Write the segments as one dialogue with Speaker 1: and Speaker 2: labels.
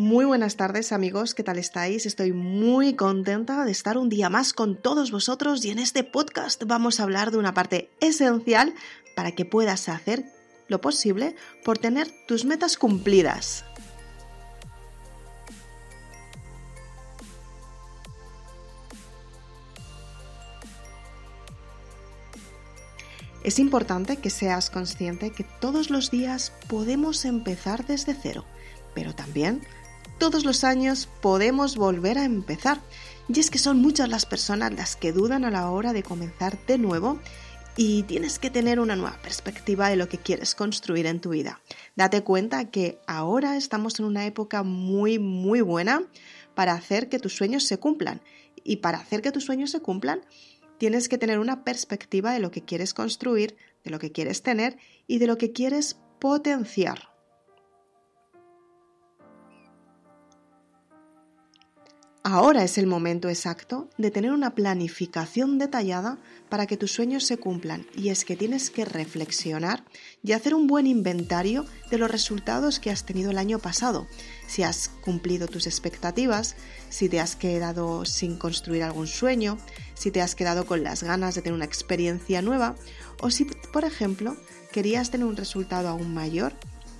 Speaker 1: Muy buenas tardes amigos, ¿qué tal estáis? Estoy muy contenta de estar un día más con todos vosotros y en este podcast vamos a hablar de una parte esencial para que puedas hacer lo posible por tener tus metas cumplidas. Es importante que seas consciente que todos los días podemos empezar desde cero, pero también todos los años podemos volver a empezar. Y es que son muchas las personas las que dudan a la hora de comenzar de nuevo y tienes que tener una nueva perspectiva de lo que quieres construir en tu vida. Date cuenta que ahora estamos en una época muy, muy buena para hacer que tus sueños se cumplan. Y para hacer que tus sueños se cumplan, tienes que tener una perspectiva de lo que quieres construir, de lo que quieres tener y de lo que quieres potenciar. Ahora es el momento exacto de tener una planificación detallada para que tus sueños se cumplan y es que tienes que reflexionar y hacer un buen inventario de los resultados que has tenido el año pasado, si has cumplido tus expectativas, si te has quedado sin construir algún sueño, si te has quedado con las ganas de tener una experiencia nueva o si, por ejemplo, querías tener un resultado aún mayor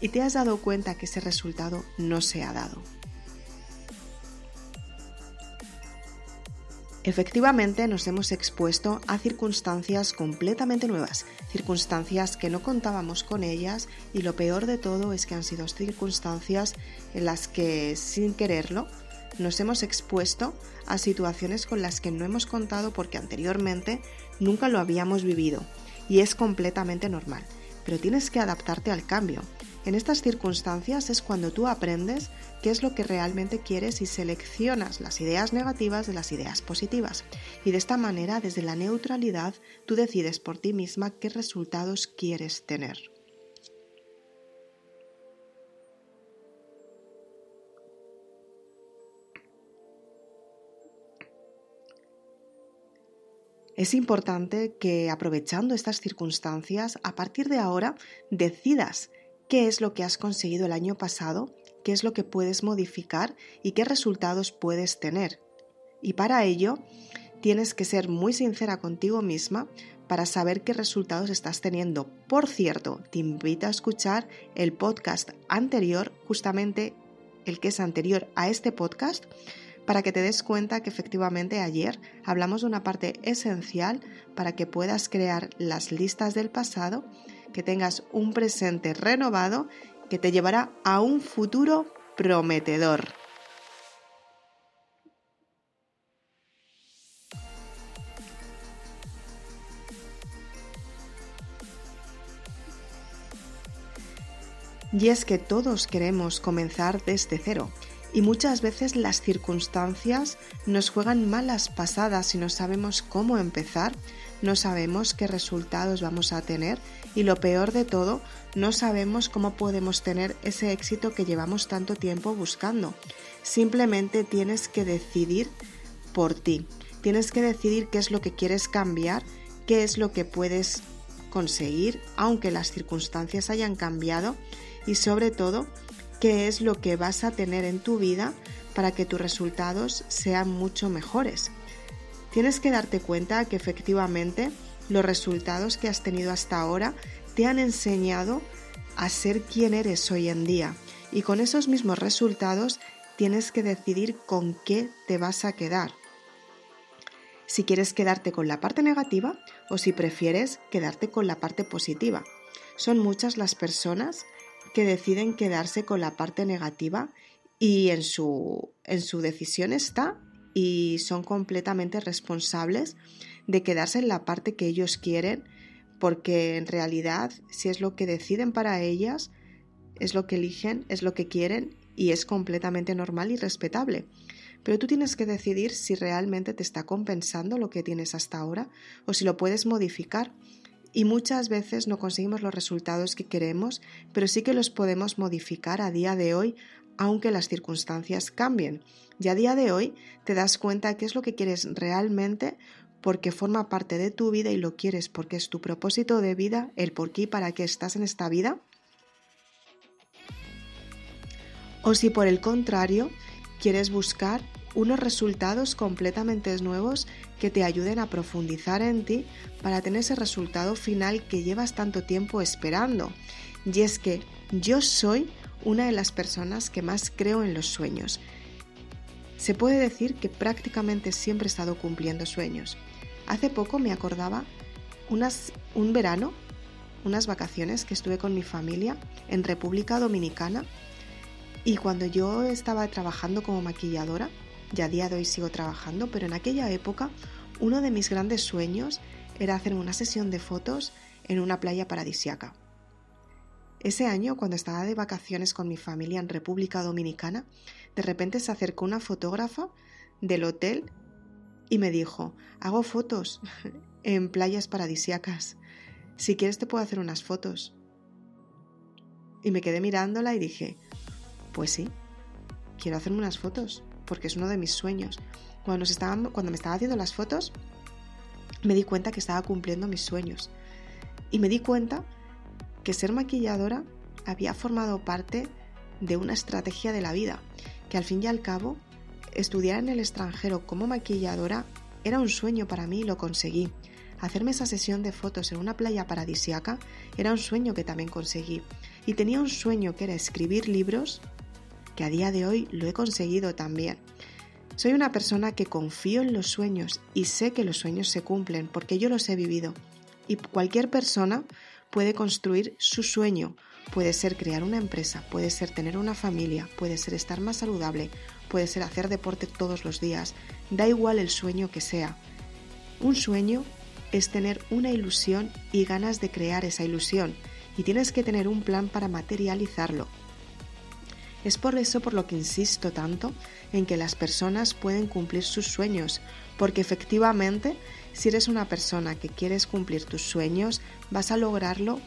Speaker 1: y te has dado cuenta que ese resultado no se ha dado. Efectivamente, nos hemos expuesto a circunstancias completamente nuevas, circunstancias que no contábamos con ellas y lo peor de todo es que han sido circunstancias en las que, sin quererlo, nos hemos expuesto a situaciones con las que no hemos contado porque anteriormente nunca lo habíamos vivido y es completamente normal. Pero tienes que adaptarte al cambio, en estas circunstancias es cuando tú aprendes qué es lo que realmente quieres y seleccionas las ideas negativas de las ideas positivas. Y de esta manera, desde la neutralidad, tú decides por ti misma qué resultados quieres tener. Es importante que aprovechando estas circunstancias, a partir de ahora, decidas qué es lo que has conseguido el año pasado, qué es lo que puedes modificar y qué resultados puedes tener. Y para ello tienes que ser muy sincera contigo misma para saber qué resultados estás teniendo. Por cierto, te invito a escuchar el podcast anterior, justamente el que es anterior a este podcast, para que te des cuenta que efectivamente ayer hablamos de una parte esencial para que puedas crear las listas del pasado que tengas un presente renovado que te llevará a un futuro prometedor. Y es que todos queremos comenzar desde cero y muchas veces las circunstancias nos juegan malas pasadas y no sabemos cómo empezar, no sabemos qué resultados vamos a tener y lo peor de todo, no sabemos cómo podemos tener ese éxito que llevamos tanto tiempo buscando. Simplemente tienes que decidir por ti. Tienes que decidir qué es lo que quieres cambiar, qué es lo que puedes conseguir, aunque las circunstancias hayan cambiado y sobre todo qué es lo que vas a tener en tu vida para que tus resultados sean mucho mejores. Tienes que darte cuenta que efectivamente los resultados que has tenido hasta ahora te han enseñado a ser quien eres hoy en día y con esos mismos resultados tienes que decidir con qué te vas a quedar. Si quieres quedarte con la parte negativa o si prefieres quedarte con la parte positiva. Son muchas las personas que deciden quedarse con la parte negativa y en su, en su decisión está y son completamente responsables de quedarse en la parte que ellos quieren porque en realidad si es lo que deciden para ellas, es lo que eligen, es lo que quieren y es completamente normal y respetable. Pero tú tienes que decidir si realmente te está compensando lo que tienes hasta ahora o si lo puedes modificar y muchas veces no conseguimos los resultados que queremos, pero sí que los podemos modificar a día de hoy, aunque las circunstancias cambien. Y a día de hoy te das cuenta qué es lo que quieres realmente porque forma parte de tu vida y lo quieres porque es tu propósito de vida, el por qué y para qué estás en esta vida. O si por el contrario quieres buscar unos resultados completamente nuevos que te ayuden a profundizar en ti para tener ese resultado final que llevas tanto tiempo esperando. Y es que yo soy una de las personas que más creo en los sueños. Se puede decir que prácticamente siempre he estado cumpliendo sueños. Hace poco me acordaba un verano, unas vacaciones que estuve con mi familia en República Dominicana y cuando yo estaba trabajando como maquilladora, ya a día de hoy sigo trabajando, pero en aquella época uno de mis grandes sueños era hacer una sesión de fotos en una playa paradisiaca. Ese año, cuando estaba de vacaciones con mi familia en República Dominicana, de repente se acercó una fotógrafa del hotel y me dijo, hago fotos en playas paradisiacas. Si quieres te puedo hacer unas fotos. Y me quedé mirándola y dije, pues sí, quiero hacerme unas fotos porque es uno de mis sueños. Cuando, cuando me estaba haciendo las fotos, me di cuenta que estaba cumpliendo mis sueños. Y me di cuenta que ser maquilladora había formado parte de una estrategia de la vida, que al fin y al cabo, estudiar en el extranjero como maquilladora era un sueño para mí y lo conseguí. Hacerme esa sesión de fotos en una playa paradisiaca era un sueño que también conseguí. Y tenía un sueño que era escribir libros que a día de hoy lo he conseguido también. Soy una persona que confío en los sueños y sé que los sueños se cumplen porque yo los he vivido. Y cualquier persona puede construir su sueño. Puede ser crear una empresa, puede ser tener una familia, puede ser estar más saludable, puede ser hacer deporte todos los días. Da igual el sueño que sea. Un sueño es tener una ilusión y ganas de crear esa ilusión y tienes que tener un plan para materializarlo. Es por eso por lo que insisto tanto en que las personas pueden cumplir sus sueños, porque efectivamente si eres una persona que quieres cumplir tus sueños, vas a lograrlo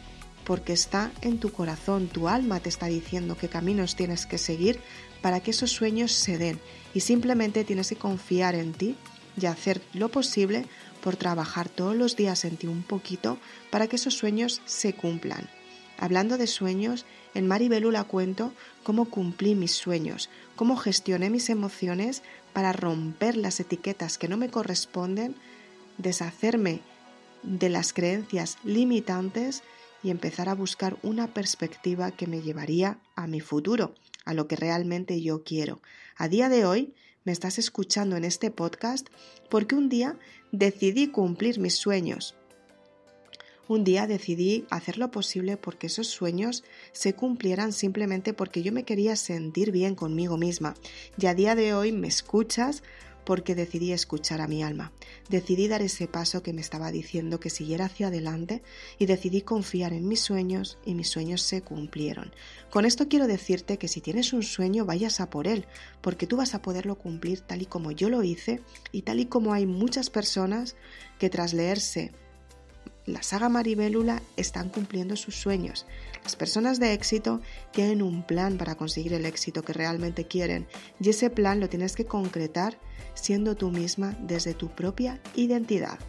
Speaker 1: porque está en tu corazón, tu alma te está diciendo qué caminos tienes que seguir para que esos sueños se den y simplemente tienes que confiar en ti y hacer lo posible por trabajar todos los días en ti un poquito para que esos sueños se cumplan. Hablando de sueños, en Maribelula cuento cómo cumplí mis sueños, cómo gestioné mis emociones para romper las etiquetas que no me corresponden, deshacerme de las creencias limitantes y empezar a buscar una perspectiva que me llevaría a mi futuro, a lo que realmente yo quiero. A día de hoy me estás escuchando en este podcast porque un día decidí cumplir mis sueños un día decidí hacer lo posible porque esos sueños se cumplieran simplemente porque yo me quería sentir bien conmigo misma. Y a día de hoy me escuchas porque decidí escuchar a mi alma. Decidí dar ese paso que me estaba diciendo que siguiera hacia adelante y decidí confiar en mis sueños y mis sueños se cumplieron. Con esto quiero decirte que si tienes un sueño vayas a por él, porque tú vas a poderlo cumplir tal y como yo lo hice y tal y como hay muchas personas que tras leerse la saga Maribélula están cumpliendo sus sueños. Las personas de éxito tienen un plan para conseguir el éxito que realmente quieren y ese plan lo tienes que concretar siendo tú misma desde tu propia identidad.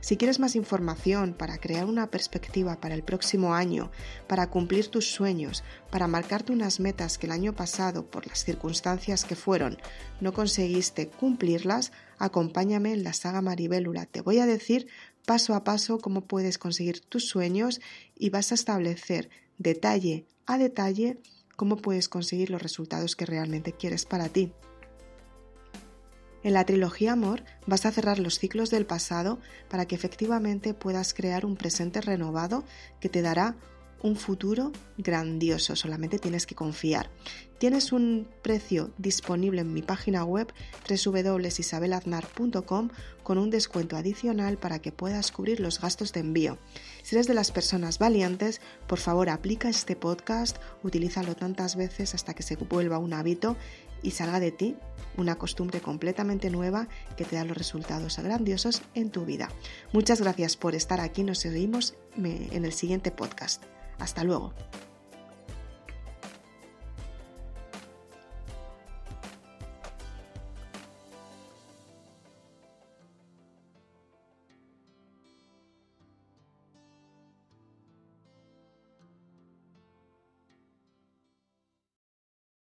Speaker 1: Si quieres más información para crear una perspectiva para el próximo año, para cumplir tus sueños, para marcarte unas metas que el año pasado, por las circunstancias que fueron, no conseguiste cumplirlas, acompáñame en la saga Maribélula. Te voy a decir paso a paso cómo puedes conseguir tus sueños y vas a establecer detalle a detalle cómo puedes conseguir los resultados que realmente quieres para ti. En la trilogía Amor vas a cerrar los ciclos del pasado para que efectivamente puedas crear un presente renovado que te dará un futuro grandioso, solamente tienes que confiar. Tienes un precio disponible en mi página web www.isabelaznar.com con un descuento adicional para que puedas cubrir los gastos de envío. Si eres de las personas valientes, por favor aplica este podcast, utilízalo tantas veces hasta que se vuelva un hábito y salga de ti una costumbre completamente nueva que te da los resultados grandiosos en tu vida. Muchas gracias por estar aquí, nos seguimos en el siguiente podcast. Hasta luego.